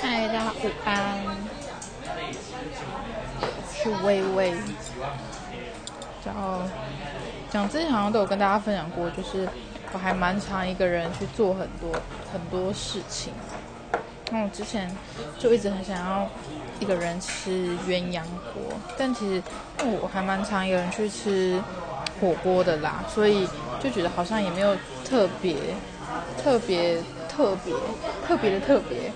嗨，大家午安。是微微。然后讲之前好像都有跟大家分享过，就是我还蛮常一个人去做很多很多事情。那我之前就一直很想要一个人吃鸳鸯锅，但其实我还蛮常一个人去吃火锅的啦，所以就觉得好像也没有特别特别特别特别的特别，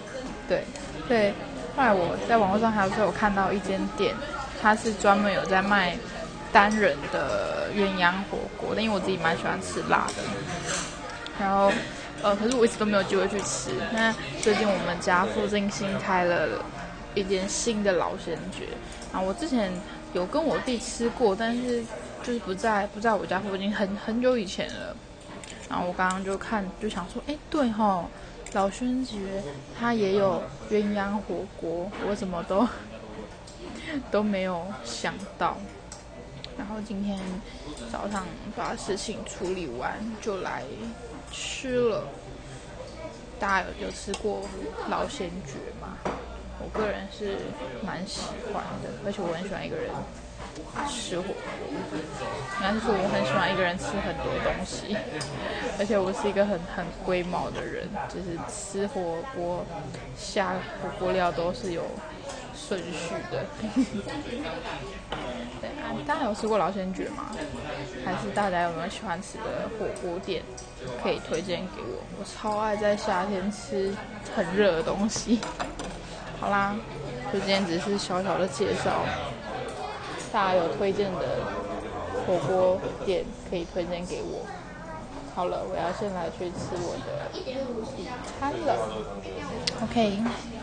对对。后来我在网络上还有时候有看到一间店，它是专门有在卖单人的鸳鸯火锅，但因为我自己蛮喜欢吃辣的，然后。呃，可是我一直都没有机会去吃。那最近我们家附近新开了一间新的老鲜爵啊，我之前有跟我弟吃过，但是就是不在不在我家附近，很很久以前了。然后我刚刚就看就想说，哎，对哈，老轩爵他也有鸳鸯火锅，我怎么都都没有想到。然后今天早上把事情处理完就来。吃了，大家有有吃过老鲜爵吗？我个人是蛮喜欢的，而且我很喜欢一个人吃火锅。应该是说我很喜欢一个人吃很多东西，而且我是一个很很龟毛的人，就是吃火锅下火锅料都是有顺序的。对啊，大家有吃过老鲜爵吗？还是大家有没有喜欢吃的火锅店可以推荐给我？我超爱在夏天吃很热的东西。好啦，就今天只是小小的介绍，大家有推荐的火锅店可以推荐给我。好了，我要先来去吃我的午餐了。OK。